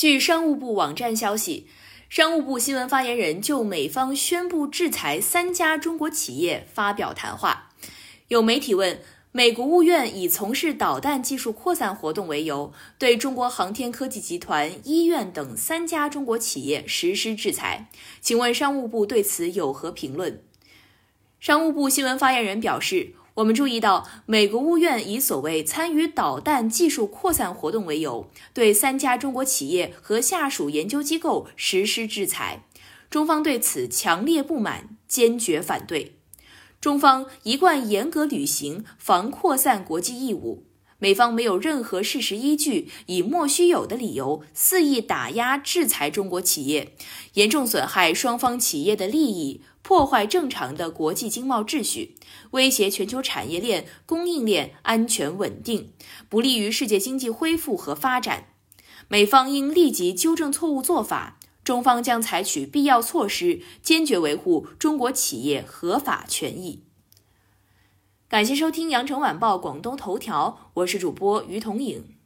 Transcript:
据商务部网站消息，商务部新闻发言人就美方宣布制裁三家中国企业发表谈话。有媒体问，美国务院以从事导弹技术扩散活动为由，对中国航天科技集团、医院等三家中国企业实施制裁，请问商务部对此有何评论？商务部新闻发言人表示。我们注意到，美国务院以所谓参与导弹技术扩散活动为由，对三家中国企业和下属研究机构实施制裁。中方对此强烈不满，坚决反对。中方一贯严格履行防扩散国际义务，美方没有任何事实依据，以莫须有的理由肆意打压制裁中国企业，严重损害双方企业的利益。破坏正常的国际经贸秩序，威胁全球产业链、供应链安全稳定，不利于世界经济恢复和发展。美方应立即纠正错误做法，中方将采取必要措施，坚决维护中国企业合法权益。感谢收听羊城晚报广东头条，我是主播于彤颖。